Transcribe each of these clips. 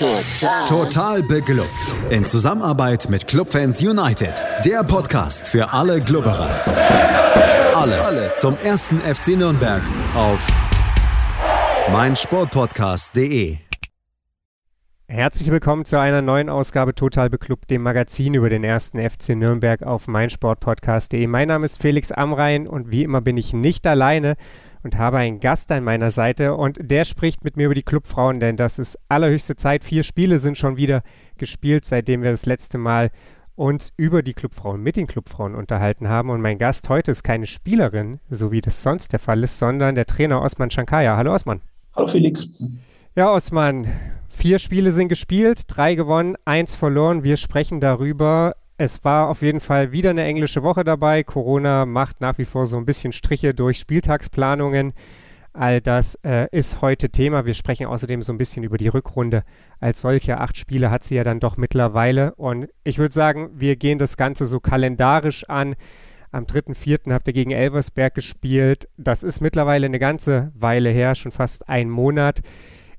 Total. Total beglückt. In Zusammenarbeit mit Clubfans United. Der Podcast für alle Glubberer. Alles, Alles zum ersten FC Nürnberg auf meinsportpodcast.de. Herzlich willkommen zu einer neuen Ausgabe Total Beklubbt, dem Magazin über den ersten FC Nürnberg auf meinsportpodcast.de. Mein Name ist Felix Amrain und wie immer bin ich nicht alleine und habe einen Gast an meiner Seite und der spricht mit mir über die Clubfrauen, denn das ist allerhöchste Zeit. Vier Spiele sind schon wieder gespielt, seitdem wir das letzte Mal uns über die Clubfrauen, mit den Clubfrauen unterhalten haben. Und mein Gast heute ist keine Spielerin, so wie das sonst der Fall ist, sondern der Trainer Osman Shankaya. Hallo Osman. Hallo Felix. Ja, Osman, vier Spiele sind gespielt, drei gewonnen, eins verloren. Wir sprechen darüber, es war auf jeden Fall wieder eine englische Woche dabei. Corona macht nach wie vor so ein bisschen Striche durch Spieltagsplanungen. All das äh, ist heute Thema. Wir sprechen außerdem so ein bisschen über die Rückrunde. Als solche acht Spiele hat sie ja dann doch mittlerweile. Und ich würde sagen, wir gehen das Ganze so kalendarisch an. Am 3.4. habt ihr gegen Elversberg gespielt. Das ist mittlerweile eine ganze Weile her, schon fast ein Monat.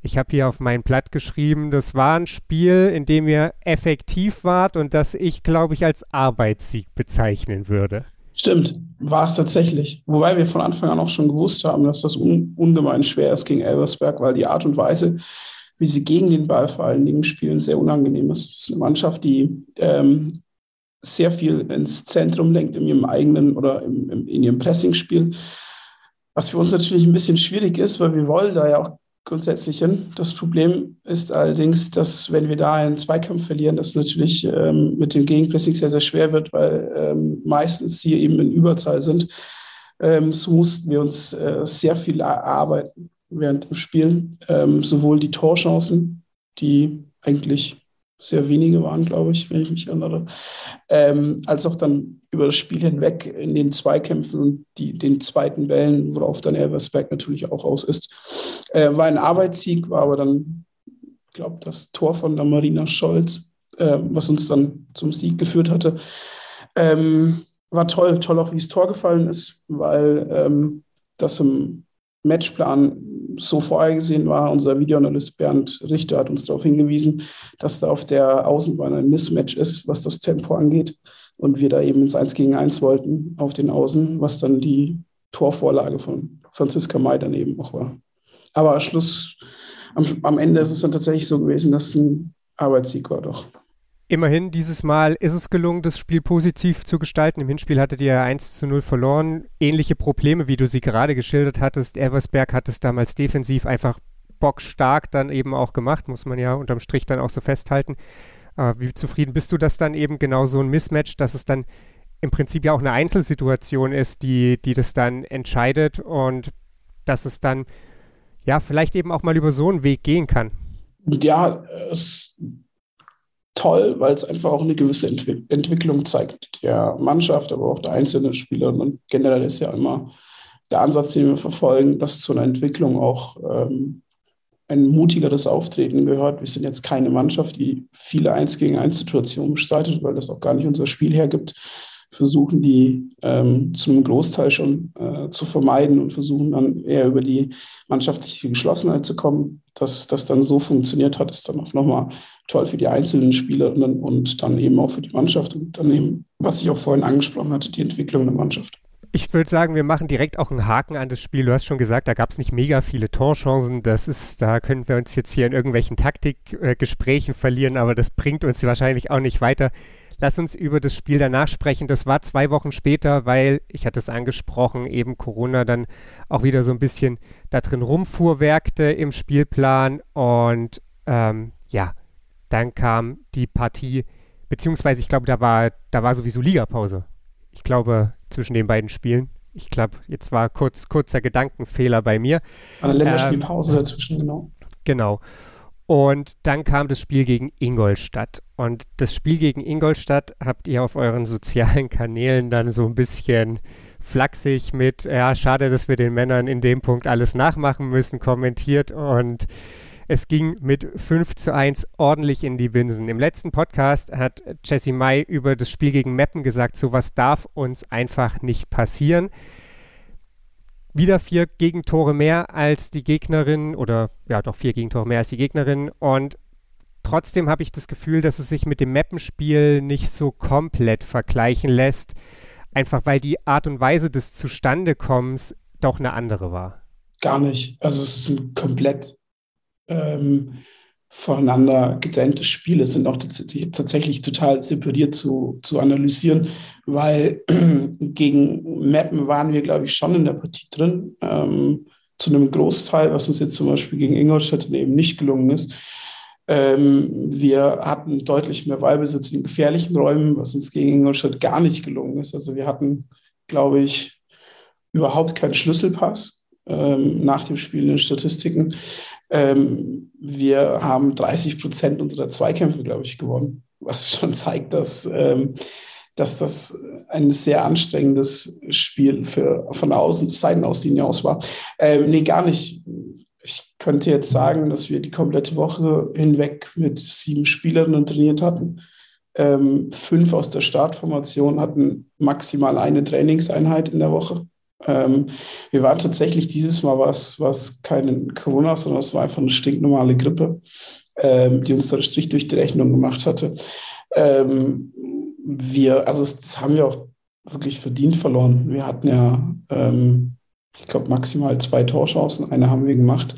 Ich habe hier auf mein Blatt geschrieben, das war ein Spiel, in dem ihr effektiv wart und das ich, glaube ich, als Arbeitssieg bezeichnen würde. Stimmt, war es tatsächlich. Wobei wir von Anfang an auch schon gewusst haben, dass das un ungemein schwer ist gegen Elversberg, weil die Art und Weise, wie sie gegen den Ball vor allen Dingen spielen, sehr unangenehm ist. Es ist eine Mannschaft, die ähm, sehr viel ins Zentrum lenkt in ihrem eigenen oder im, im, in ihrem Pressingspiel. Was für uns natürlich ein bisschen schwierig ist, weil wir wollen da ja auch grundsätzlich hin. Das Problem ist allerdings, dass wenn wir da einen Zweikampf verlieren, das natürlich ähm, mit dem Gegenpressing sehr, sehr schwer wird, weil ähm, meistens sie eben in Überzahl sind. Ähm, so mussten wir uns äh, sehr viel erarbeiten während dem Spiel. Ähm, sowohl die Torchancen, die eigentlich sehr wenige waren, glaube ich, wenn ich mich erinnere, ähm, als auch dann über das Spiel hinweg in den Zweikämpfen und die, den zweiten Bällen, worauf dann Elversberg natürlich auch aus ist. Äh, war ein Arbeitssieg, war aber dann, ich glaube, das Tor von der Marina Scholz, äh, was uns dann zum Sieg geführt hatte. Ähm, war toll, toll auch, wie das Tor gefallen ist, weil ähm, das im Matchplan so vorhergesehen war. Unser Videoanalyst Bernd Richter hat uns darauf hingewiesen, dass da auf der Außenbahn ein Mismatch ist, was das Tempo angeht. Und wir da eben ins 1 gegen 1 wollten auf den Außen, was dann die Torvorlage von Franziska May dann eben auch war. Aber Schluss, am, am Ende ist es dann tatsächlich so gewesen, dass es ein Arbeitssieg war doch. Immerhin, dieses Mal ist es gelungen, das Spiel positiv zu gestalten. Im Hinspiel hattet ihr 1 zu 0 verloren. Ähnliche Probleme, wie du sie gerade geschildert hattest. Elversberg hat es damals defensiv einfach bockstark dann eben auch gemacht, muss man ja unterm Strich dann auch so festhalten. Aber wie zufrieden bist du, dass dann eben genau so ein Mismatch, dass es dann im Prinzip ja auch eine Einzelsituation ist, die, die das dann entscheidet und dass es dann ja vielleicht eben auch mal über so einen Weg gehen kann? Ja, es toll, weil es einfach auch eine gewisse Entwi Entwicklung zeigt der Mannschaft, aber auch der einzelnen Spieler. Und generell ist ja immer der Ansatz, den wir verfolgen, dass zu einer Entwicklung auch ähm, ein mutigeres Auftreten gehört. Wir sind jetzt keine Mannschaft, die viele Eins gegen eins Situationen bestreitet, weil das auch gar nicht unser Spiel hergibt versuchen die ähm, zu einem Großteil schon äh, zu vermeiden und versuchen dann eher über die mannschaftliche Geschlossenheit zu kommen. Dass das dann so funktioniert hat, ist dann auch nochmal toll für die einzelnen Spielerinnen und dann eben auch für die Mannschaft und dann eben, was ich auch vorhin angesprochen hatte, die Entwicklung der Mannschaft. Ich würde sagen, wir machen direkt auch einen Haken an das Spiel. Du hast schon gesagt, da gab es nicht mega viele Torchancen. Das ist, da können wir uns jetzt hier in irgendwelchen Taktikgesprächen äh, verlieren, aber das bringt uns wahrscheinlich auch nicht weiter. Lass uns über das Spiel danach sprechen. Das war zwei Wochen später, weil, ich hatte es angesprochen, eben Corona dann auch wieder so ein bisschen da drin rumfuhrwerkte im Spielplan. Und ähm, ja, dann kam die Partie, beziehungsweise ich glaube, da war, da war sowieso Ligapause. Ich glaube, zwischen den beiden Spielen. Ich glaube, jetzt war kurz, kurzer Gedankenfehler bei mir. Eine Länderspielpause ähm, dazwischen, genau. Genau. Und dann kam das Spiel gegen Ingolstadt. Und das Spiel gegen Ingolstadt habt ihr auf euren sozialen Kanälen dann so ein bisschen flachsig mit, ja, schade, dass wir den Männern in dem Punkt alles nachmachen müssen, kommentiert. Und es ging mit 5 zu 1 ordentlich in die Binsen. Im letzten Podcast hat Jesse May über das Spiel gegen Meppen gesagt, sowas darf uns einfach nicht passieren wieder vier Gegentore mehr als die Gegnerin oder ja doch vier Gegentore mehr als die Gegnerin und Trotzdem habe ich das Gefühl, dass es sich mit dem Mappenspiel nicht so komplett vergleichen lässt, einfach weil die Art und Weise des Zustandekommens doch eine andere war. Gar nicht. Also es ist ein komplett ähm, voneinander getrennte Spiele. Sind auch tatsächlich total separiert zu, zu analysieren, weil gegen Mappen waren wir, glaube ich, schon in der Partie drin. Ähm, zu einem Großteil, was uns jetzt zum Beispiel gegen Ingolstadt eben nicht gelungen ist. Ähm, wir hatten deutlich mehr Ballbesitz in gefährlichen Räumen, was uns gegen Ingolstadt gar nicht gelungen ist. Also wir hatten, glaube ich, überhaupt keinen Schlüsselpass ähm, nach dem Spiel in den Statistiken. Ähm, wir haben 30 Prozent unserer Zweikämpfe, glaube ich, gewonnen, was schon zeigt, dass, ähm, dass das ein sehr anstrengendes Spiel für, von der Außen, Seitenauslinie aus war. Ähm, nee, gar nicht ich könnte jetzt sagen, dass wir die komplette Woche hinweg mit sieben Spielerinnen trainiert hatten. Ähm, fünf aus der Startformation hatten maximal eine Trainingseinheit in der Woche. Ähm, wir waren tatsächlich dieses Mal was, was kein Corona, sondern es war einfach eine stinknormale Grippe, ähm, die uns dann Strich durch die Rechnung gemacht hatte. Ähm, wir, also das haben wir auch wirklich verdient verloren. Wir hatten ja ähm, ich glaube, maximal zwei Torchancen. Eine haben wir gemacht.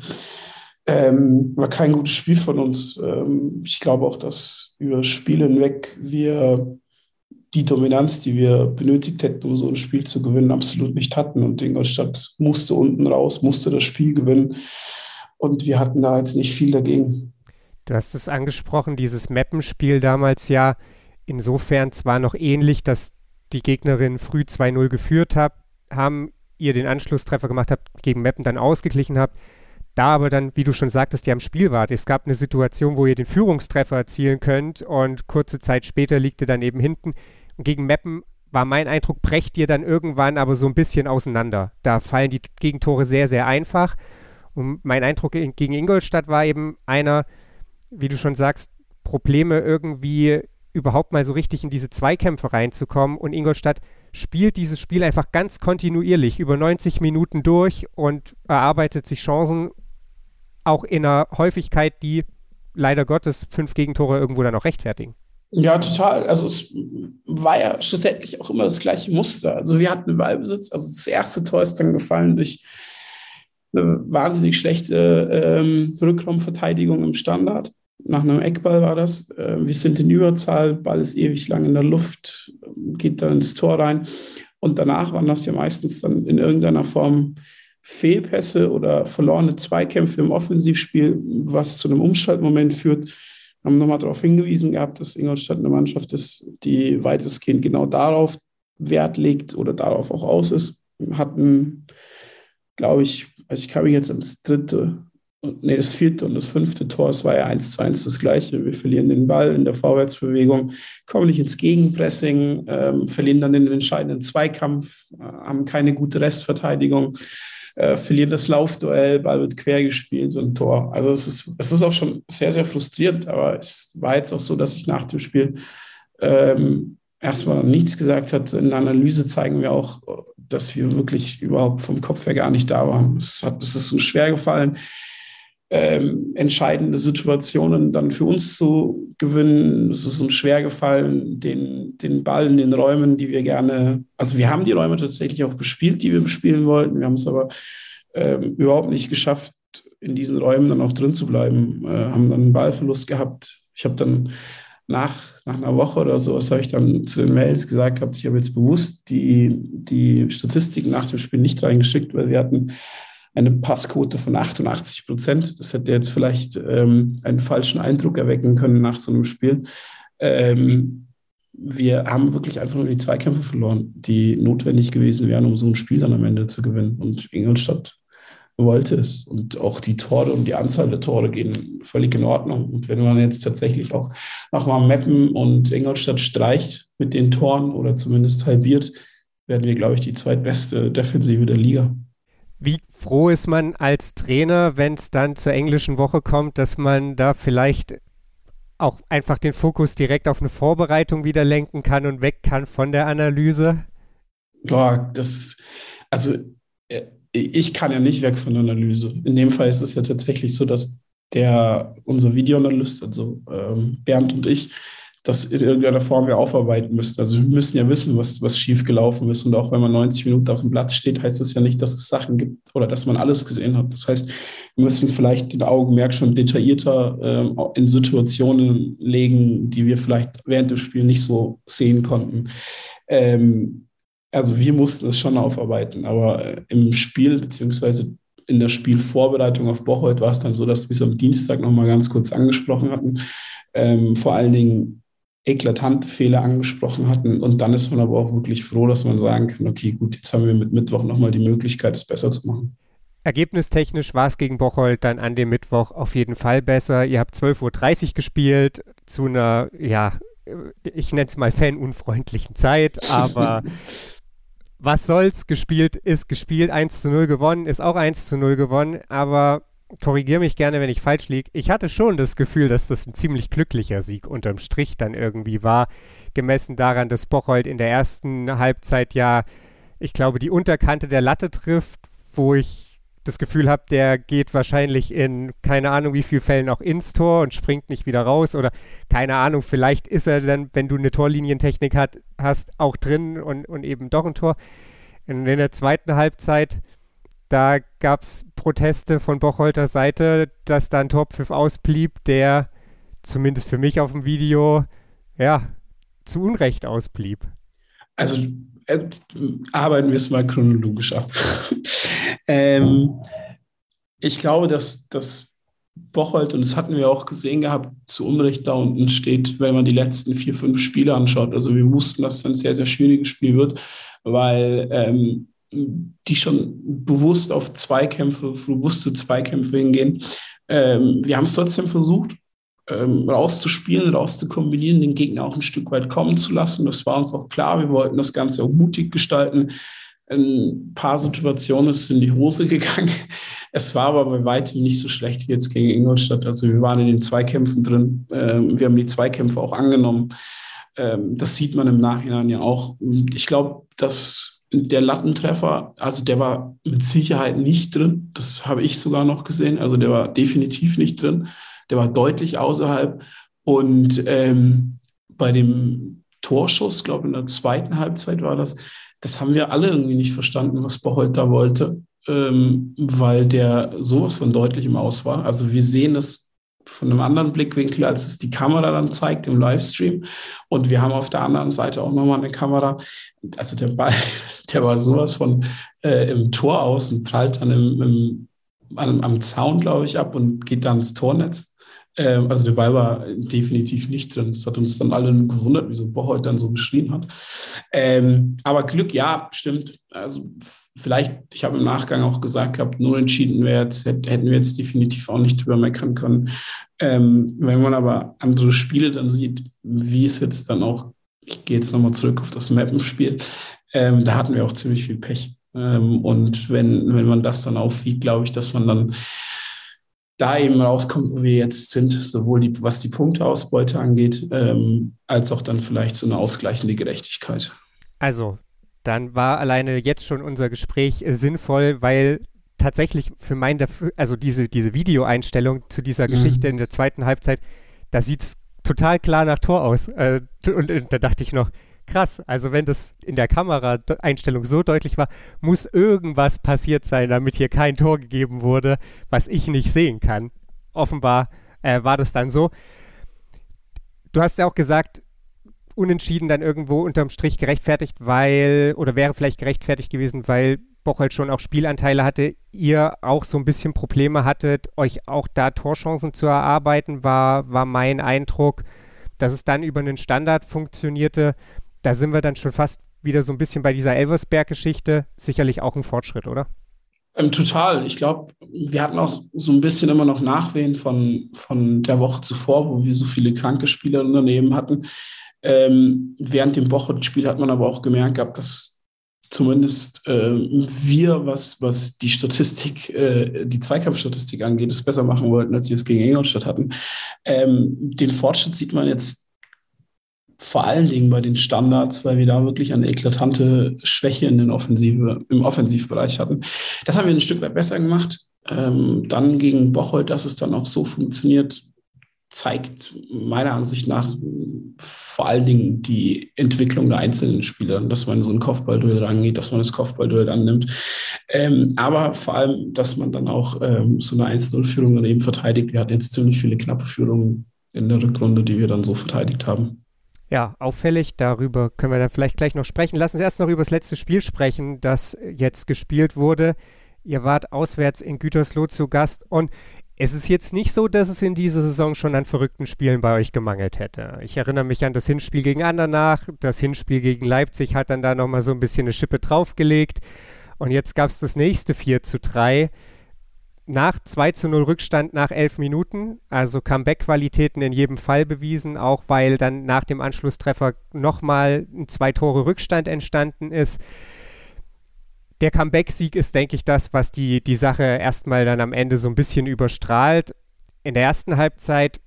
Ähm, war kein gutes Spiel von uns. Ähm, ich glaube auch, dass über das Spiel hinweg wir die Dominanz, die wir benötigt hätten, um so ein Spiel zu gewinnen, absolut nicht hatten. Und Ingolstadt musste unten raus, musste das Spiel gewinnen. Und wir hatten da jetzt nicht viel dagegen. Du hast es angesprochen, dieses Mappenspiel damals ja insofern zwar noch ähnlich, dass die Gegnerin früh 2-0 geführt hat, haben ihr den Anschlusstreffer gemacht habt, gegen Meppen dann ausgeglichen habt. Da aber dann, wie du schon sagtest, ja am Spiel wart. Es gab eine Situation, wo ihr den Führungstreffer erzielen könnt und kurze Zeit später liegt ihr dann eben hinten. Gegen Meppen war mein Eindruck, brecht ihr dann irgendwann aber so ein bisschen auseinander. Da fallen die Gegentore sehr, sehr einfach. Und mein Eindruck gegen Ingolstadt war eben einer, wie du schon sagst, Probleme irgendwie überhaupt mal so richtig in diese Zweikämpfe reinzukommen. Und Ingolstadt spielt dieses Spiel einfach ganz kontinuierlich über 90 Minuten durch und erarbeitet sich Chancen auch in einer Häufigkeit, die leider Gottes fünf Gegentore irgendwo dann auch rechtfertigen. Ja, total. Also es war ja schlussendlich auch immer das gleiche Muster. Also wir hatten einen Ballbesitz. Also das erste Tor ist dann gefallen durch eine wahnsinnig schlechte ähm, Rückraumverteidigung im Standard nach einem Eckball war das. Äh, wir sind in Überzahl, Ball ist ewig lang in der Luft, geht dann ins Tor rein. Und danach waren das ja meistens dann in irgendeiner Form Fehlpässe oder verlorene Zweikämpfe im Offensivspiel, was zu einem Umschaltmoment führt. Haben nochmal darauf hingewiesen gehabt, dass Ingolstadt eine Mannschaft ist, die weitestgehend genau darauf Wert legt oder darauf auch aus ist. Hatten, glaube ich, also ich kann mich jetzt ans dritte nee, das vierte und das fünfte Tor, es war ja eins zu eins das gleiche. Wir verlieren den Ball in der Vorwärtsbewegung, kommen nicht ins Gegenpressing, ähm, verlieren dann den entscheidenden Zweikampf, äh, haben keine gute Restverteidigung, äh, verlieren das Laufduell, Ball wird quer gespielt und Tor. Also es ist, es ist auch schon sehr, sehr frustrierend, aber es war jetzt auch so, dass ich nach dem Spiel ähm, erstmal nichts gesagt hatte. In der Analyse zeigen wir auch, dass wir wirklich überhaupt vom Kopf her gar nicht da waren. Es, hat, es ist uns schwer gefallen, ähm, entscheidende Situationen dann für uns zu gewinnen. Es ist uns schwer gefallen, den, den Ball in den Räumen, die wir gerne, also wir haben die Räume tatsächlich auch bespielt, die wir bespielen wollten. Wir haben es aber ähm, überhaupt nicht geschafft, in diesen Räumen dann auch drin zu bleiben. Äh, haben dann einen Ballverlust gehabt. Ich habe dann nach, nach einer Woche oder so, was habe ich dann zu den Mails gesagt gehabt, ich habe jetzt bewusst die, die Statistiken nach dem Spiel nicht reingeschickt, weil wir hatten eine Passquote von 88 Prozent. Das hätte jetzt vielleicht ähm, einen falschen Eindruck erwecken können nach so einem Spiel. Ähm, wir haben wirklich einfach nur die Zweikämpfe verloren, die notwendig gewesen wären, um so ein Spiel dann am Ende zu gewinnen. Und Ingolstadt wollte es. Und auch die Tore und die Anzahl der Tore gehen völlig in Ordnung. Und wenn man jetzt tatsächlich auch nochmal Meppen und Ingolstadt streicht mit den Toren oder zumindest halbiert, werden wir, glaube ich, die zweitbeste Defensive der Liga. Froh ist man als Trainer, wenn es dann zur englischen Woche kommt, dass man da vielleicht auch einfach den Fokus direkt auf eine Vorbereitung wieder lenken kann und weg kann von der Analyse? Boah, das, also äh, ich kann ja nicht weg von der Analyse. In dem Fall ist es ja tatsächlich so, dass der unser Videoanalyst, also ähm, Bernd und ich, das in irgendeiner Form ja aufarbeiten müssen. Also wir müssen ja wissen, was, was schief gelaufen ist. Und auch wenn man 90 Minuten auf dem Platz steht, heißt das ja nicht, dass es Sachen gibt oder dass man alles gesehen hat. Das heißt, wir müssen vielleicht den Augenmerk schon detaillierter ähm, in Situationen legen, die wir vielleicht während des Spiels nicht so sehen konnten. Ähm, also wir mussten es schon aufarbeiten, aber äh, im Spiel beziehungsweise in der Spielvorbereitung auf Bocholt war es dann so, dass wir es am Dienstag nochmal ganz kurz angesprochen hatten. Ähm, vor allen Dingen eklatante Fehler angesprochen hatten. Und dann ist man aber auch wirklich froh, dass man sagen kann, okay, gut, jetzt haben wir mit Mittwoch nochmal die Möglichkeit, es besser zu machen. Ergebnistechnisch war es gegen Bocholt dann an dem Mittwoch auf jeden Fall besser. Ihr habt 12.30 Uhr gespielt zu einer, ja, ich nenne es mal fanunfreundlichen Zeit, aber was soll's, gespielt ist gespielt, 1 zu 0 gewonnen, ist auch 1 zu 0 gewonnen, aber korrigiere mich gerne, wenn ich falsch liege. Ich hatte schon das Gefühl, dass das ein ziemlich glücklicher Sieg unterm Strich dann irgendwie war, gemessen daran, dass Bocholt in der ersten Halbzeit ja, ich glaube, die Unterkante der Latte trifft, wo ich das Gefühl habe, der geht wahrscheinlich in keine Ahnung wie vielen Fällen auch ins Tor und springt nicht wieder raus oder keine Ahnung, vielleicht ist er dann, wenn du eine Torlinientechnik hat, hast, auch drin und, und eben doch ein Tor. Und in der zweiten Halbzeit da gab es Proteste von Bocholter Seite, dass da ein Torpfiff ausblieb, der zumindest für mich auf dem Video ja zu Unrecht ausblieb. Also äh, arbeiten wir es mal chronologisch ab. ähm, ich glaube, dass, dass Bocholt, und das hatten wir auch gesehen gehabt, zu Unrecht da unten steht, wenn man die letzten vier, fünf Spiele anschaut. Also wir wussten, dass es ein sehr, sehr schwieriges Spiel wird, weil ähm, die schon bewusst auf Zweikämpfe, robuste Zweikämpfe hingehen. Ähm, wir haben es trotzdem versucht, ähm, rauszuspielen, rauszukombinieren, den Gegner auch ein Stück weit kommen zu lassen. Das war uns auch klar. Wir wollten das Ganze auch mutig gestalten. Ein paar Situationen ist in die Hose gegangen. Es war aber bei weitem nicht so schlecht wie jetzt gegen Ingolstadt. Also wir waren in den Zweikämpfen drin. Ähm, wir haben die Zweikämpfe auch angenommen. Ähm, das sieht man im Nachhinein ja auch. Ich glaube, dass der Lattentreffer, also der war mit Sicherheit nicht drin. Das habe ich sogar noch gesehen. Also der war definitiv nicht drin. Der war deutlich außerhalb. Und ähm, bei dem Torschuss, glaube ich, in der zweiten Halbzeit war das, das haben wir alle irgendwie nicht verstanden, was Bocholt da wollte, ähm, weil der sowas von deutlich im Aus war. Also wir sehen es von einem anderen Blickwinkel, als es die Kamera dann zeigt im Livestream. Und wir haben auf der anderen Seite auch nochmal eine Kamera. Also der Ball, der war sowas von äh, im Tor aus und prallt dann im, im, am, am Zaun, glaube ich, ab und geht dann ins Tornetz. Ähm, also der Ball war definitiv nicht drin. Das hat uns dann alle gewundert, wieso Bocholt dann so geschrien hat. Ähm, aber Glück, ja, stimmt. Also vielleicht, ich habe im Nachgang auch gesagt gehabt, nur entschieden wäre jetzt, hätten wir jetzt definitiv auch nicht übermeckern können. Ähm, wenn man aber andere Spiele dann sieht, wie es jetzt dann auch, ich gehe jetzt nochmal zurück auf das Mappenspiel, ähm, da hatten wir auch ziemlich viel Pech. Ähm, und wenn, wenn man das dann aufwiegt, glaube ich, dass man dann da eben rauskommt, wo wir jetzt sind, sowohl die, was die Punkteausbeute angeht, ähm, als auch dann vielleicht so eine ausgleichende Gerechtigkeit. Also, dann war alleine jetzt schon unser Gespräch äh, sinnvoll, weil tatsächlich für mein, also diese, diese Videoeinstellung zu dieser mhm. Geschichte in der zweiten Halbzeit, da sieht es total klar nach Tor aus. Äh, und, und da dachte ich noch, krass. Also wenn das in der Kameraeinstellung so deutlich war, muss irgendwas passiert sein, damit hier kein Tor gegeben wurde, was ich nicht sehen kann. Offenbar äh, war das dann so. Du hast ja auch gesagt, unentschieden dann irgendwo unterm Strich gerechtfertigt, weil, oder wäre vielleicht gerechtfertigt gewesen, weil Bocholt schon auch Spielanteile hatte, ihr auch so ein bisschen Probleme hattet, euch auch da Torchancen zu erarbeiten, war, war mein Eindruck, dass es dann über einen Standard funktionierte da sind wir dann schon fast wieder so ein bisschen bei dieser Elversberg-Geschichte. Sicherlich auch ein Fortschritt, oder? Ähm, total. Ich glaube, wir hatten auch so ein bisschen immer noch Nachwehen von, von der Woche zuvor, wo wir so viele kranke Spieler daneben hatten. Ähm, während dem Wochenspiel hat man aber auch gemerkt gehabt, dass zumindest äh, wir, was, was die Statistik, äh, die Zweikampfstatistik angeht, es besser machen wollten, als wir es gegen Ingolstadt hatten. Ähm, den Fortschritt sieht man jetzt vor allen Dingen bei den Standards, weil wir da wirklich eine eklatante Schwäche in den Offensive, im Offensivbereich hatten. Das haben wir ein Stück weit besser gemacht. Ähm, dann gegen Bocholt, dass es dann auch so funktioniert, zeigt meiner Ansicht nach vor allen Dingen die Entwicklung der einzelnen Spieler, dass man so ein Kopfballduell rangeht, dass man das Kopfballduell annimmt. Ähm, aber vor allem, dass man dann auch ähm, so eine 1-0-Führung daneben verteidigt. Wir hatten jetzt ziemlich viele knappe Führungen in der Rückrunde, die wir dann so verteidigt haben. Ja, auffällig. Darüber können wir dann vielleicht gleich noch sprechen. Lass uns erst noch über das letzte Spiel sprechen, das jetzt gespielt wurde. Ihr wart auswärts in Gütersloh zu Gast und es ist jetzt nicht so, dass es in dieser Saison schon an verrückten Spielen bei euch gemangelt hätte. Ich erinnere mich an das Hinspiel gegen Andernach. Das Hinspiel gegen Leipzig hat dann da nochmal so ein bisschen eine Schippe draufgelegt. Und jetzt gab es das nächste 4 zu 3 nach 2 zu 0 Rückstand nach 11 Minuten. Also Comeback-Qualitäten in jedem Fall bewiesen, auch weil dann nach dem Anschlusstreffer nochmal ein zwei Tore Rückstand entstanden ist der Comeback-Sieg ist, denke ich, das, was die, die Sache erstmal dann am Ende so ein bisschen überstrahlt. In der ersten Halbzeit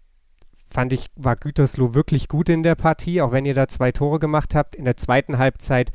fand ich, war Gütersloh wirklich gut in der Partie, auch wenn ihr da zwei Tore gemacht habt. In der zweiten Halbzeit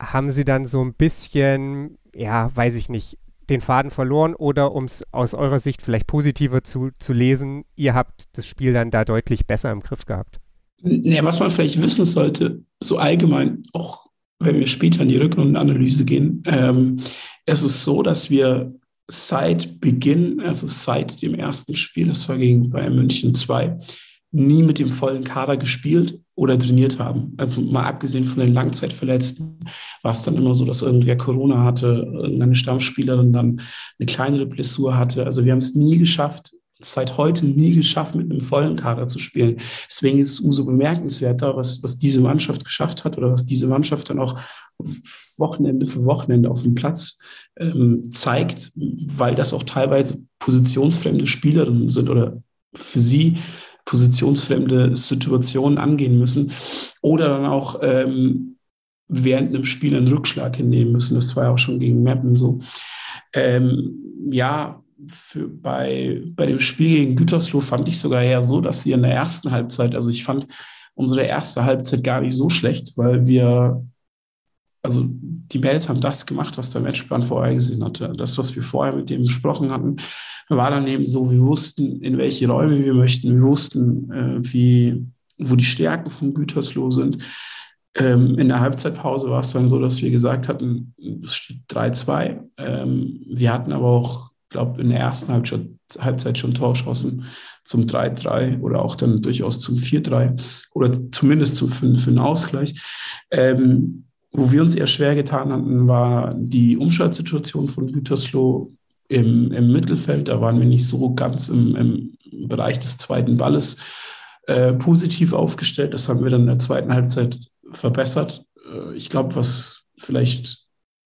haben sie dann so ein bisschen, ja, weiß ich nicht, den Faden verloren oder um es aus eurer Sicht vielleicht positiver zu, zu lesen, ihr habt das Spiel dann da deutlich besser im Griff gehabt. Ja, was man vielleicht wissen sollte, so allgemein, auch wenn wir später in die Rückrundenanalyse gehen, ähm, es ist so, dass wir seit Beginn, also seit dem ersten Spiel, das war gegen Bayern München 2, nie mit dem vollen Kader gespielt oder trainiert haben. Also mal abgesehen von den Langzeitverletzten war es dann immer so, dass irgendwer Corona hatte, irgendeine Stammspielerin dann eine kleinere Blessur hatte. Also wir haben es nie geschafft, seit heute nie geschafft, mit einem vollen Kader zu spielen. Deswegen ist es umso bemerkenswerter, was, was diese Mannschaft geschafft hat oder was diese Mannschaft dann auch Wochenende für Wochenende auf dem Platz ähm, zeigt, weil das auch teilweise positionsfremde Spielerinnen sind oder für sie positionsfremde Situationen angehen müssen oder dann auch ähm, während einem Spiel einen Rückschlag hinnehmen müssen. Das war ja auch schon gegen Mappen so. Ähm, ja, für, bei, bei dem Spiel gegen Gütersloh fand ich sogar eher so, dass sie in der ersten Halbzeit, also ich fand unsere erste Halbzeit gar nicht so schlecht, weil wir, also die Mädels haben das gemacht, was der Matchplan vorher gesehen hatte. Das, was wir vorher mit dem besprochen hatten, war dann eben so, wir wussten, in welche Räume wir möchten, wir wussten, äh, wie, wo die Stärken von Gütersloh sind. Ähm, in der Halbzeitpause war es dann so, dass wir gesagt hatten, es steht 3-2. Ähm, wir hatten aber auch glaube, in der ersten Halbzeit, schon Torschancen zum 3-3 oder auch dann durchaus zum 4-3 oder zumindest zum, für, für einen Ausgleich. Ähm, wo wir uns eher schwer getan hatten, war die Umschaltsituation von Gütersloh im, im Mittelfeld. Da waren wir nicht so ganz im, im Bereich des zweiten Balles äh, positiv aufgestellt. Das haben wir dann in der zweiten Halbzeit verbessert. Äh, ich glaube, was vielleicht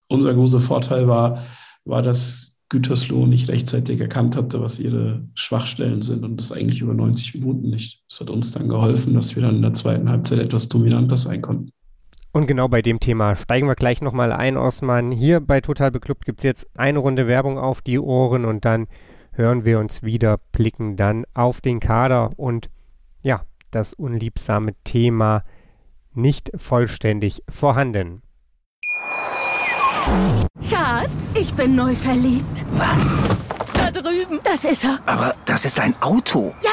unser großer Vorteil war, war, dass Gütersloh nicht rechtzeitig erkannt hatte, was ihre Schwachstellen sind und das eigentlich über 90 Minuten nicht. Das hat uns dann geholfen, dass wir dann in der zweiten Halbzeit etwas dominanter sein konnten. Und genau bei dem Thema steigen wir gleich nochmal ein, Osman. Hier bei Total Beklubbt gibt es jetzt eine Runde Werbung auf die Ohren und dann hören wir uns wieder, blicken dann auf den Kader und ja, das unliebsame Thema nicht vollständig vorhanden. Schatz, ich bin neu verliebt. Was? Da drüben. Das ist er. Aber das ist ein Auto. Ja,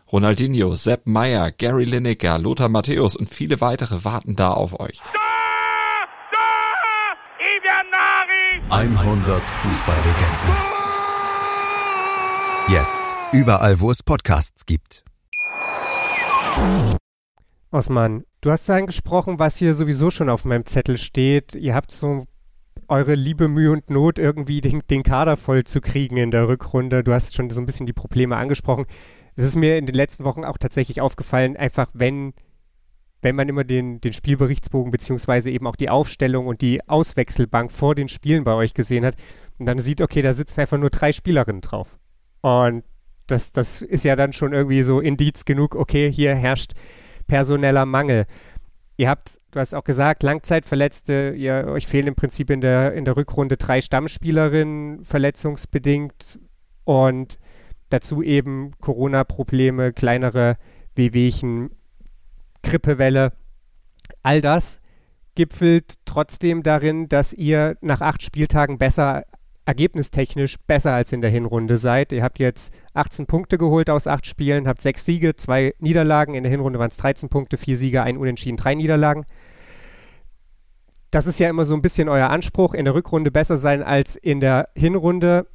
Ronaldinho, Sepp Meyer, Gary Lineker, Lothar Matthäus und viele weitere warten da auf euch. 100 Fußballlegenden. Jetzt überall, wo es Podcasts gibt. Osman, du hast angesprochen, was hier sowieso schon auf meinem Zettel steht. Ihr habt so eure Liebe, Mühe und Not, irgendwie den, den Kader voll zu kriegen in der Rückrunde. Du hast schon so ein bisschen die Probleme angesprochen. Es ist mir in den letzten Wochen auch tatsächlich aufgefallen, einfach wenn wenn man immer den, den Spielberichtsbogen beziehungsweise eben auch die Aufstellung und die Auswechselbank vor den Spielen bei euch gesehen hat und dann sieht, okay, da sitzen einfach nur drei Spielerinnen drauf. Und das, das ist ja dann schon irgendwie so Indiz genug, okay, hier herrscht personeller Mangel. Ihr habt, du hast auch gesagt, Langzeitverletzte, ihr, euch fehlen im Prinzip in der, in der Rückrunde drei Stammspielerinnen, verletzungsbedingt und dazu eben Corona-Probleme, kleinere Wehwehchen, Grippewelle. All das gipfelt trotzdem darin, dass ihr nach acht Spieltagen besser ergebnistechnisch besser als in der Hinrunde seid. Ihr habt jetzt 18 Punkte geholt aus acht Spielen, habt sechs Siege, zwei Niederlagen. In der Hinrunde waren es 13 Punkte, vier Siege, ein Unentschieden, drei Niederlagen. Das ist ja immer so ein bisschen euer Anspruch, in der Rückrunde besser sein als in der Hinrunde.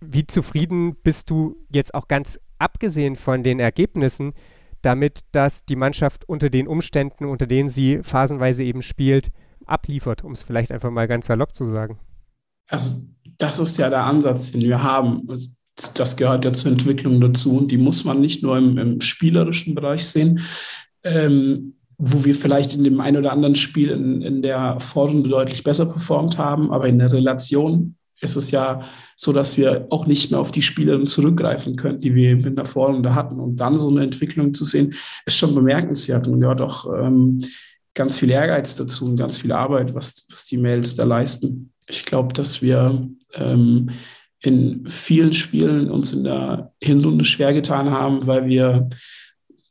Wie zufrieden bist du jetzt auch ganz abgesehen von den Ergebnissen damit, dass die Mannschaft unter den Umständen, unter denen sie phasenweise eben spielt, abliefert, um es vielleicht einfach mal ganz salopp zu sagen? Also das ist ja der Ansatz, den wir haben. Das gehört ja zur Entwicklung dazu und die muss man nicht nur im, im spielerischen Bereich sehen, ähm, wo wir vielleicht in dem einen oder anderen Spiel in, in der Vorrunde deutlich besser performt haben, aber in der Relation ist es ja so, dass wir auch nicht mehr auf die Spielerinnen zurückgreifen können, die wir in der Vorrunde hatten. Und dann so eine Entwicklung zu sehen, ist schon bemerkenswert und gehört auch ähm, ganz viel Ehrgeiz dazu und ganz viel Arbeit, was, was die Mails da leisten. Ich glaube, dass wir ähm, in vielen Spielen uns in der Hinrunde schwer getan haben, weil wir,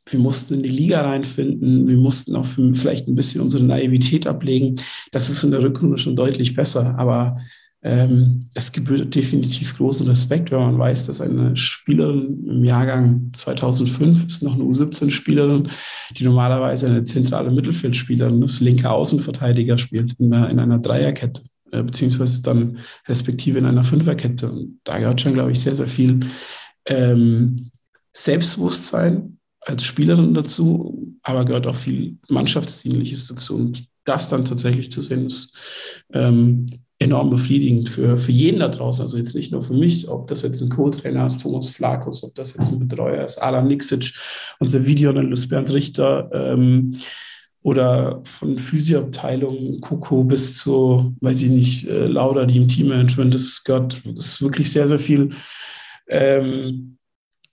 wir mussten in die Liga reinfinden, wir mussten auch vielleicht ein bisschen unsere Naivität ablegen. Das ist in der Rückrunde schon deutlich besser, aber ähm, es gebührt definitiv großen Respekt, wenn man weiß, dass eine Spielerin im Jahrgang 2005 ist noch eine U17-Spielerin, die normalerweise eine zentrale Mittelfeldspielerin ist, linke Außenverteidiger spielt in einer, in einer Dreierkette. Äh, beziehungsweise dann respektive in einer Fünferkette. Und da gehört schon, glaube ich, sehr, sehr viel ähm, Selbstbewusstsein als Spielerin dazu, aber gehört auch viel Mannschaftsdienliches dazu. Und das dann tatsächlich zu sehen, ist ähm, enorm befriedigend für, für jeden da draußen. Also jetzt nicht nur für mich, ob das jetzt ein Co-Trainer ist, Thomas Flakus, ob das jetzt ein Betreuer ist, Alan Nixic, unser Videoanalyst Bernd Richter, ähm, oder von Physioabteilung Coco bis zu, weiß ich nicht, äh, Lauda, die im Teammanagement ist, gehört, ist wirklich sehr, sehr viel. Ähm,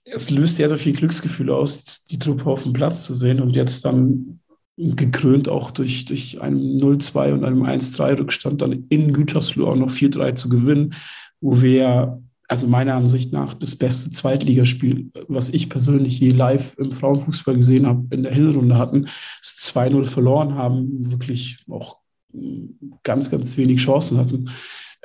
es löst sehr, sehr viel Glücksgefühl aus, die Truppe auf dem Platz zu sehen und jetzt dann gekrönt auch durch, durch einen 0-2 und einem 1-3-Rückstand dann in Gütersloh auch noch 4-3 zu gewinnen, wo wir also meiner Ansicht nach das beste Zweitligaspiel, was ich persönlich je live im Frauenfußball gesehen habe, in der Hinrunde hatten, das 2-0 verloren haben, wirklich auch ganz, ganz wenig Chancen hatten,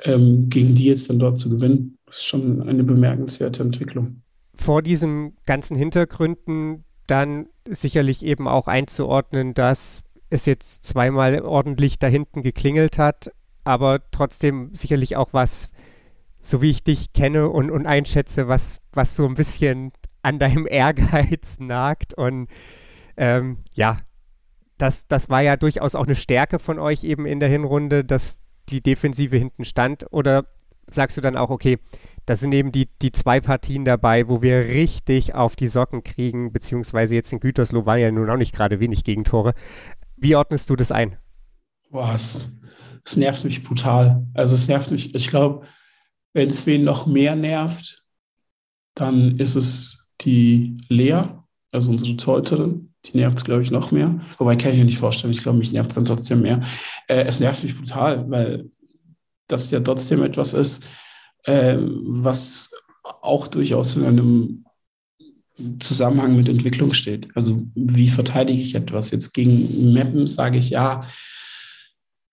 ähm, gegen die jetzt dann dort zu gewinnen. Ist schon eine bemerkenswerte Entwicklung. Vor diesen ganzen Hintergründen dann sicherlich eben auch einzuordnen, dass es jetzt zweimal ordentlich da hinten geklingelt hat, aber trotzdem sicherlich auch was so wie ich dich kenne und, und einschätze, was, was so ein bisschen an deinem Ehrgeiz nagt. Und ähm, ja, das, das war ja durchaus auch eine Stärke von euch eben in der Hinrunde, dass die Defensive hinten stand. Oder sagst du dann auch, okay, das sind eben die, die zwei Partien dabei, wo wir richtig auf die Socken kriegen, beziehungsweise jetzt in Gütersloh waren ja nun auch nicht gerade wenig Gegentore. Wie ordnest du das ein? Boah, es, nervt mich brutal. Also es nervt mich, ich glaube, wenn es wen noch mehr nervt, dann ist es die Lea, also unsere Torhüterin. Die nervt es, glaube ich, noch mehr. Wobei kann ich mir nicht vorstellen. Ich glaube, mich nervt es dann trotzdem mehr. Äh, es nervt mich brutal, weil das ja trotzdem etwas ist, äh, was auch durchaus in einem Zusammenhang mit Entwicklung steht. Also wie verteidige ich etwas? Jetzt gegen Mappen sage ich ja,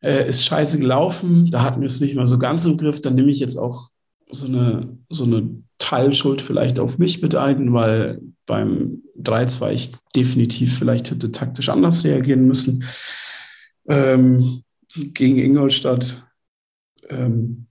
äh, ist scheiße gelaufen, da hatten wir es nicht mal so ganz im Griff, dann nehme ich jetzt auch so eine, so eine Teilschuld vielleicht auf mich mit ein, weil beim 3-2 ich definitiv vielleicht hätte taktisch anders reagieren müssen. Ähm, gegen Ingolstadt, ähm,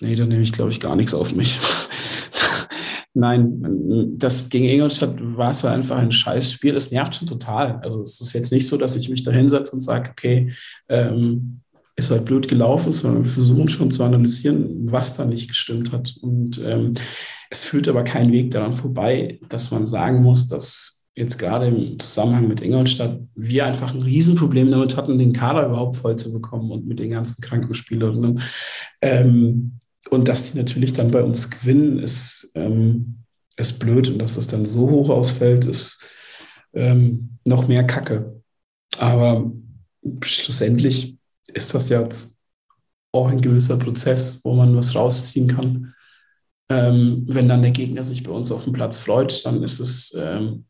nee, da nehme ich, glaube ich, gar nichts auf mich. Nein, das gegen Ingolstadt war es ja einfach ein Scheißspiel. Es nervt schon total. Also es ist jetzt nicht so, dass ich mich da hinsetze und sage, okay, ähm, ist halt blöd gelaufen, sondern wir versuchen schon zu analysieren, was da nicht gestimmt hat. Und ähm, es führt aber kein Weg daran vorbei, dass man sagen muss, dass jetzt gerade im Zusammenhang mit Ingolstadt, wir einfach ein Riesenproblem damit hatten, den Kader überhaupt voll zu bekommen und mit den ganzen Krankenspielerinnen. Ähm, und dass die natürlich dann bei uns gewinnen, ist, ähm, ist blöd. Und dass es dann so hoch ausfällt, ist ähm, noch mehr Kacke. Aber schlussendlich ist das jetzt auch ein gewisser Prozess, wo man was rausziehen kann. Ähm, wenn dann der Gegner sich bei uns auf dem Platz freut, dann ist es ähm,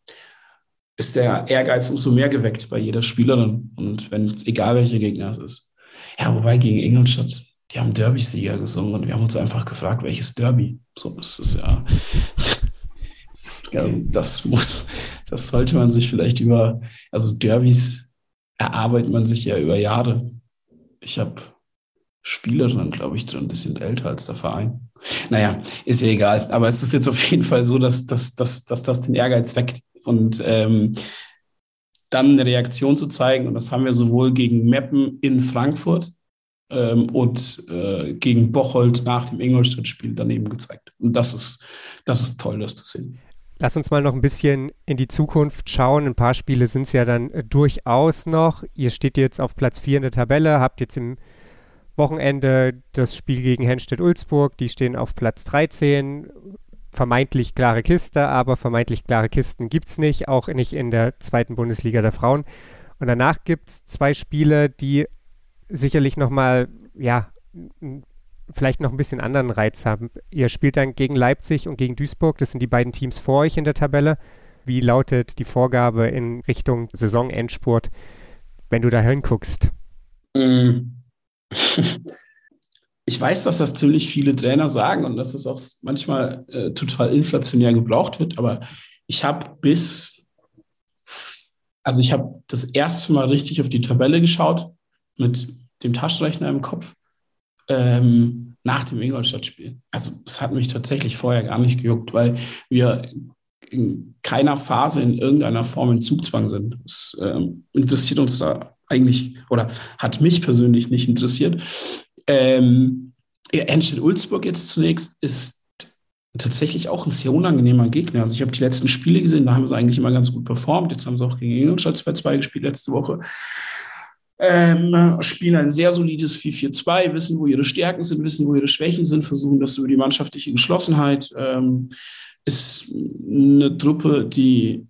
ist der Ehrgeiz umso mehr geweckt bei jeder Spielerin. Und wenn es egal welcher Gegner es ist. Ja, wobei gegen Ingolstadt, die haben Derby-Sieger gesungen und wir haben uns einfach gefragt, welches Derby? So, ist ja, das muss, das sollte man sich vielleicht über, also Derbys erarbeitet man sich ja über Jahre. Ich habe Spielerinnen, glaube ich, drin, die sind älter als der Verein. Naja, ist ja egal. Aber es ist jetzt auf jeden Fall so, dass, dass, dass, dass das den Ehrgeiz weckt. Und ähm, dann eine Reaktion zu zeigen, und das haben wir sowohl gegen Meppen in Frankfurt ähm, und äh, gegen Bocholt nach dem Ingolstadt-Spiel daneben gezeigt. Und das ist, das ist toll, das zu sehen. Lass uns mal noch ein bisschen in die Zukunft schauen. Ein paar Spiele sind es ja dann äh, durchaus noch. Ihr steht jetzt auf Platz 4 in der Tabelle, habt jetzt im Wochenende das Spiel gegen Henstedt-Ulzburg. Die stehen auf Platz 13 vermeintlich klare Kiste, aber vermeintlich klare Kisten gibt es nicht, auch nicht in der zweiten Bundesliga der Frauen. Und danach gibt es zwei Spiele, die sicherlich nochmal, ja, vielleicht noch ein bisschen anderen Reiz haben. Ihr spielt dann gegen Leipzig und gegen Duisburg, das sind die beiden Teams vor euch in der Tabelle. Wie lautet die Vorgabe in Richtung Saisonendspurt, wenn du da hinguckst? Mm. weiß, dass das ziemlich viele Trainer sagen und dass es auch manchmal äh, total inflationär gebraucht wird, aber ich habe bis, also ich habe das erste Mal richtig auf die Tabelle geschaut mit dem Taschenrechner im Kopf ähm, nach dem Ingolstadt-Spiel. Also es hat mich tatsächlich vorher gar nicht gejuckt, weil wir in keiner Phase in irgendeiner Form in Zugzwang sind. Es ähm, interessiert uns da eigentlich oder hat mich persönlich nicht interessiert. Ähm, Enstedt-Ulzburg jetzt zunächst ist tatsächlich auch ein sehr unangenehmer Gegner. Also ich habe die letzten Spiele gesehen, da haben sie eigentlich immer ganz gut performt. Jetzt haben sie auch gegen Ingolstadt 2-2 gespielt letzte Woche. Ähm, spielen ein sehr solides 4-4-2, wissen, wo ihre Stärken sind, wissen, wo ihre Schwächen sind, versuchen das über die mannschaftliche Geschlossenheit. Ähm, ist eine Truppe, die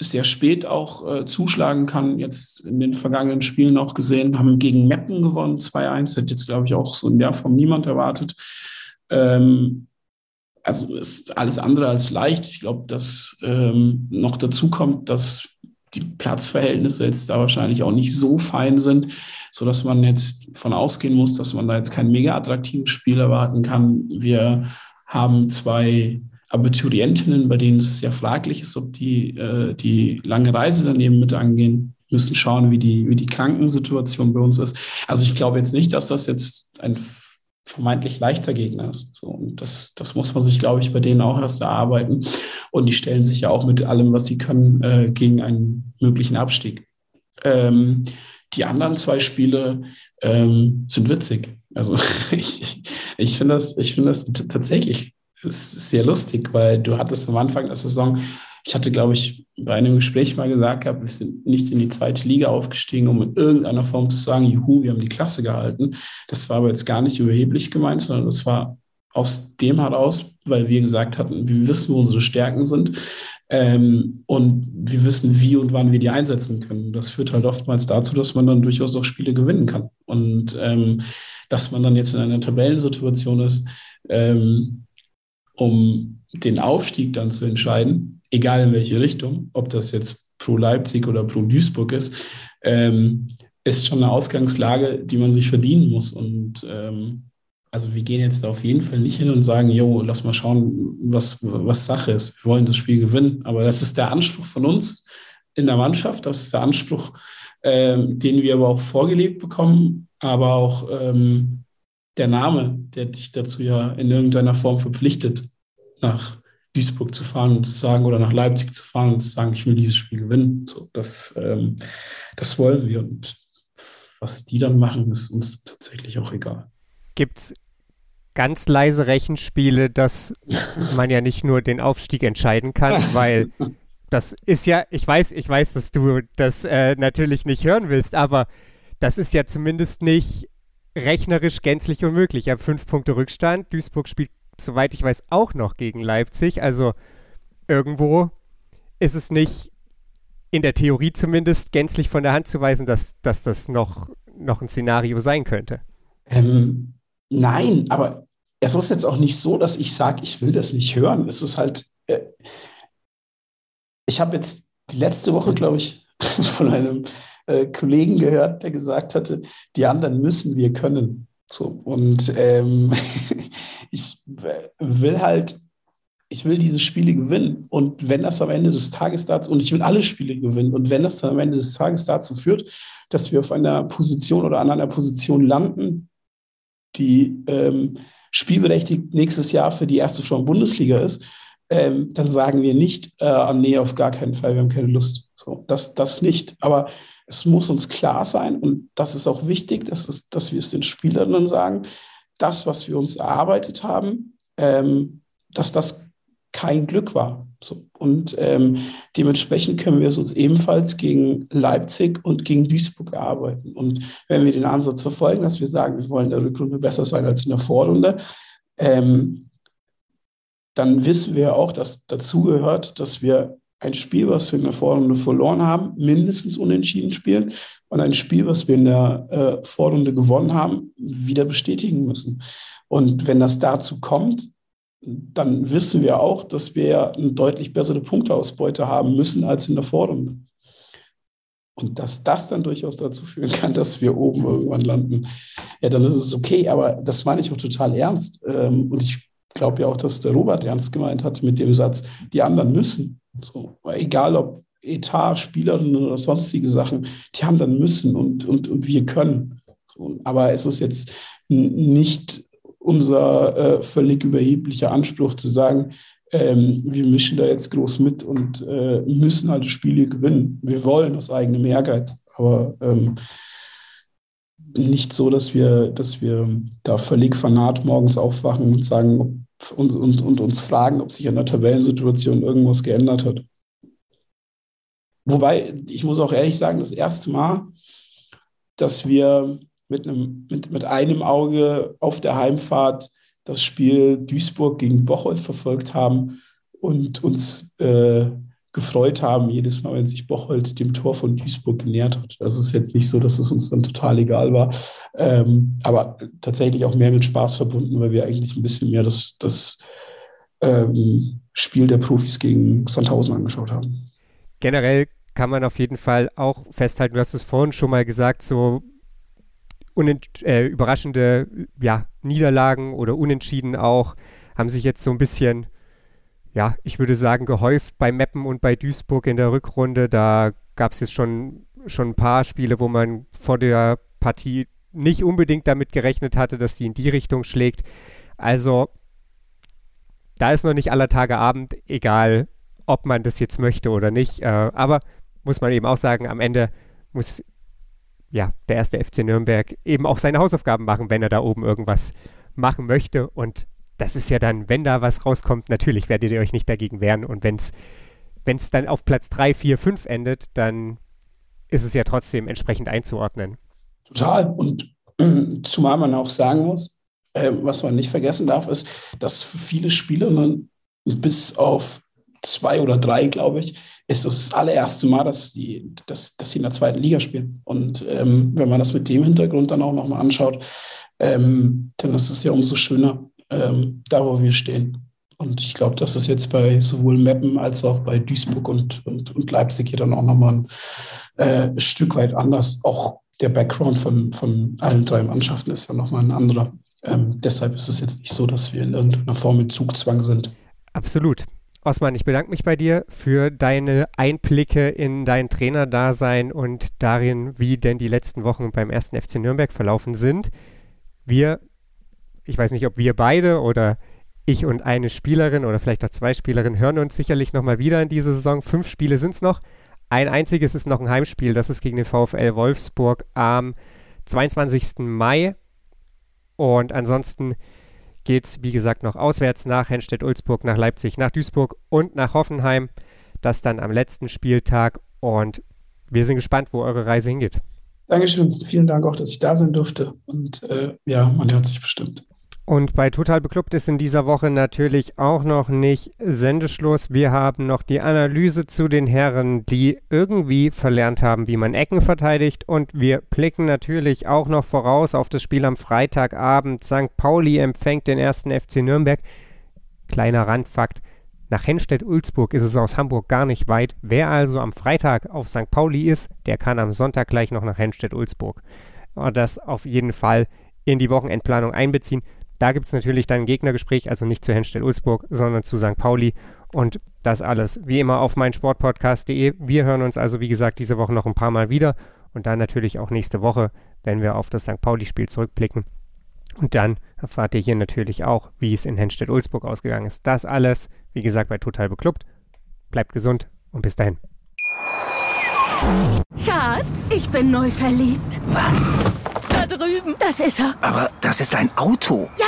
sehr spät auch äh, zuschlagen kann. Jetzt in den vergangenen Spielen auch gesehen, haben gegen Meppen gewonnen, 2-1. Hätte jetzt, glaube ich, auch so in der Form niemand erwartet. Ähm, also ist alles andere als leicht. Ich glaube, dass ähm, noch dazu kommt, dass die Platzverhältnisse jetzt da wahrscheinlich auch nicht so fein sind, so dass man jetzt von ausgehen muss, dass man da jetzt kein mega attraktives Spiel erwarten kann. Wir haben zwei Abiturientinnen, bei denen es sehr fraglich ist, ob die äh, die lange Reise daneben mit angehen müssen, schauen, wie die, wie die Krankensituation bei uns ist. Also ich glaube jetzt nicht, dass das jetzt ein vermeintlich leichter Gegner ist. So, und das, das muss man sich, glaube ich, bei denen auch erst erarbeiten. Und die stellen sich ja auch mit allem, was sie können, äh, gegen einen möglichen Abstieg. Ähm, die anderen zwei Spiele ähm, sind witzig. Also ich, ich finde das, ich finde das tatsächlich ist sehr lustig, weil du hattest am Anfang der Saison, ich hatte, glaube ich, bei einem Gespräch mal gesagt gehabt, wir sind nicht in die zweite Liga aufgestiegen, um in irgendeiner Form zu sagen, juhu, wir haben die Klasse gehalten. Das war aber jetzt gar nicht überheblich gemeint, sondern das war aus dem heraus, weil wir gesagt hatten, wir wissen, wo unsere Stärken sind ähm, und wir wissen, wie und wann wir die einsetzen können. Das führt halt oftmals dazu, dass man dann durchaus auch Spiele gewinnen kann. Und ähm, dass man dann jetzt in einer Tabellensituation ist, ähm, um den Aufstieg dann zu entscheiden, egal in welche Richtung, ob das jetzt pro Leipzig oder pro Duisburg ist, ähm, ist schon eine Ausgangslage, die man sich verdienen muss. Und ähm, also wir gehen jetzt auf jeden Fall nicht hin und sagen, jo, lass mal schauen, was, was Sache ist. Wir wollen das Spiel gewinnen. Aber das ist der Anspruch von uns in der Mannschaft. Das ist der Anspruch, ähm, den wir aber auch vorgelebt bekommen, aber auch ähm, der Name, der dich dazu ja in irgendeiner Form verpflichtet, nach Duisburg zu fahren und zu sagen oder nach Leipzig zu fahren und zu sagen, ich will dieses Spiel gewinnen. So, das, ähm, das wollen wir. Und was die dann machen, ist uns tatsächlich auch egal. Gibt es ganz leise Rechenspiele, dass man ja nicht nur den Aufstieg entscheiden kann, weil das ist ja, ich weiß, ich weiß, dass du das äh, natürlich nicht hören willst, aber das ist ja zumindest nicht rechnerisch gänzlich unmöglich. Ihr habt fünf Punkte Rückstand. Duisburg spielt, soweit ich weiß, auch noch gegen Leipzig. Also irgendwo ist es nicht in der Theorie zumindest gänzlich von der Hand zu weisen, dass, dass das noch, noch ein Szenario sein könnte. Ähm, nein, aber es ist jetzt auch nicht so, dass ich sage, ich will das nicht hören. Es ist halt, äh, ich habe jetzt die letzte Woche, glaube ich, von einem äh, Kollegen gehört, der gesagt hatte, die anderen müssen, wir können. So, und ähm, ich will halt, ich will diese Spiele gewinnen. Und wenn das am Ende des Tages dazu, und ich will alle Spiele gewinnen, und wenn das dann am Ende des Tages dazu führt, dass wir auf einer Position oder an einer Position landen, die ähm, spielberechtigt nächstes Jahr für die erste Frau Bundesliga ist, ähm, dann sagen wir nicht, äh, nee, auf gar keinen Fall, wir haben keine Lust. So, das, das nicht. Aber es muss uns klar sein, und das ist auch wichtig, dass, es, dass wir es den Spielern dann sagen, das, was wir uns erarbeitet haben, ähm, dass das kein Glück war. So. Und ähm, dementsprechend können wir es uns ebenfalls gegen Leipzig und gegen Duisburg erarbeiten. Und wenn wir den Ansatz verfolgen, dass wir sagen, wir wollen in der Rückrunde besser sein als in der Vorrunde, ähm, dann wissen wir auch, dass dazu gehört, dass wir ein Spiel, was wir in der Vorrunde verloren haben, mindestens unentschieden spielen und ein Spiel, was wir in der äh, Vorrunde gewonnen haben, wieder bestätigen müssen. Und wenn das dazu kommt, dann wissen wir auch, dass wir eine deutlich bessere Punkteausbeute haben müssen als in der Vorrunde. Und dass das dann durchaus dazu führen kann, dass wir oben irgendwann landen, ja, dann ist es okay. Aber das meine ich auch total ernst. Ähm, und ich glaube ja auch, dass der Robert ernst gemeint hat mit dem Satz, die anderen müssen. So, egal ob Etat, Spielerinnen oder sonstige Sachen, die haben dann müssen und, und, und wir können. Aber es ist jetzt nicht unser äh, völlig überheblicher Anspruch zu sagen, ähm, wir mischen da jetzt groß mit und äh, müssen halt Spiele gewinnen. Wir wollen aus eigenem Ehrgeiz, aber ähm, nicht so, dass wir, dass wir da völlig fanat morgens aufwachen und sagen, und, und, und uns fragen, ob sich an der Tabellensituation irgendwas geändert hat. Wobei, ich muss auch ehrlich sagen, das erste Mal, dass wir mit einem, mit, mit einem Auge auf der Heimfahrt das Spiel Duisburg gegen Bocholt verfolgt haben und uns äh, gefreut haben, jedes Mal, wenn sich Bocholt dem Tor von Duisburg genähert hat. Es ist jetzt nicht so, dass es uns dann total egal war, ähm, aber tatsächlich auch mehr mit Spaß verbunden, weil wir eigentlich ein bisschen mehr das, das ähm, Spiel der Profis gegen Sandhausen angeschaut haben. Generell kann man auf jeden Fall auch festhalten, du hast es vorhin schon mal gesagt, so äh, überraschende ja, Niederlagen oder Unentschieden auch haben sich jetzt so ein bisschen ja, ich würde sagen, gehäuft bei Meppen und bei Duisburg in der Rückrunde. Da gab es jetzt schon, schon ein paar Spiele, wo man vor der Partie nicht unbedingt damit gerechnet hatte, dass die in die Richtung schlägt. Also, da ist noch nicht aller Tage Abend, egal ob man das jetzt möchte oder nicht. Äh, aber muss man eben auch sagen, am Ende muss ja der erste FC Nürnberg eben auch seine Hausaufgaben machen, wenn er da oben irgendwas machen möchte. Und das ist ja dann, wenn da was rauskommt, natürlich werdet ihr euch nicht dagegen wehren. Und wenn es dann auf Platz 3, 4, 5 endet, dann ist es ja trotzdem entsprechend einzuordnen. Total. Und zumal man auch sagen muss, äh, was man nicht vergessen darf, ist, dass viele Spielerinnen bis auf zwei oder drei, glaube ich, ist das, das allererste Mal, dass, die, dass, dass sie in der zweiten Liga spielen. Und ähm, wenn man das mit dem Hintergrund dann auch nochmal anschaut, ähm, dann ist es ja umso schöner, ähm, da wo wir stehen. Und ich glaube, dass das jetzt bei sowohl Meppen als auch bei Duisburg und, und, und Leipzig hier dann auch nochmal ein äh, Stück weit anders. Auch der Background von, von allen drei Mannschaften ist ja nochmal ein anderer. Ähm, deshalb ist es jetzt nicht so, dass wir in irgendeiner Form mit Zugzwang sind. Absolut. Osman, ich bedanke mich bei dir für deine Einblicke in dein Trainerdasein und darin, wie denn die letzten Wochen beim ersten FC Nürnberg verlaufen sind. Wir ich weiß nicht, ob wir beide oder ich und eine Spielerin oder vielleicht auch zwei Spielerinnen hören uns sicherlich nochmal wieder in dieser Saison. Fünf Spiele sind es noch. Ein einziges ist noch ein Heimspiel, das ist gegen den VfL Wolfsburg am 22. Mai. Und ansonsten geht es, wie gesagt, noch auswärts nach Hennstedt-Ulzburg, nach Leipzig, nach Duisburg und nach Hoffenheim. Das dann am letzten Spieltag und wir sind gespannt, wo eure Reise hingeht. Dankeschön. Vielen Dank auch, dass ich da sein durfte. Und äh, ja, man hört sich bestimmt. Und bei Total Beklubbt ist in dieser Woche natürlich auch noch nicht Sendeschluss. Wir haben noch die Analyse zu den Herren, die irgendwie verlernt haben, wie man Ecken verteidigt. Und wir blicken natürlich auch noch voraus auf das Spiel am Freitagabend. St. Pauli empfängt den ersten FC Nürnberg. Kleiner Randfakt. Nach Hennstedt-Ulzburg ist es aus Hamburg gar nicht weit. Wer also am Freitag auf St. Pauli ist, der kann am Sonntag gleich noch nach Hennstedt-Ulzburg. Das auf jeden Fall in die Wochenendplanung einbeziehen. Da gibt es natürlich dann ein Gegnergespräch, also nicht zu Henstedt-Ulzburg, sondern zu St. Pauli. Und das alles wie immer auf meinsportpodcast.de. Wir hören uns also, wie gesagt, diese Woche noch ein paar Mal wieder und dann natürlich auch nächste Woche, wenn wir auf das St. Pauli-Spiel zurückblicken. Und dann erfahrt ihr hier natürlich auch, wie es in Henstedt-Ulzburg ausgegangen ist. Das alles, wie gesagt, bei Total Beklubbt. Bleibt gesund und bis dahin. Schatz, ich bin neu verliebt. Was? Da drüben. Das ist er. Aber das ist ein Auto. Ja.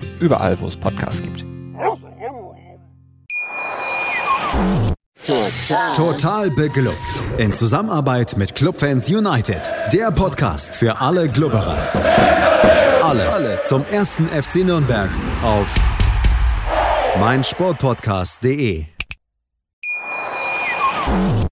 Überall, wo es Podcasts gibt. Total. Total beglückt. In Zusammenarbeit mit Clubfans United. Der Podcast für alle Glubberer. Alles, Alles zum ersten FC Nürnberg auf meinsportpodcast.de.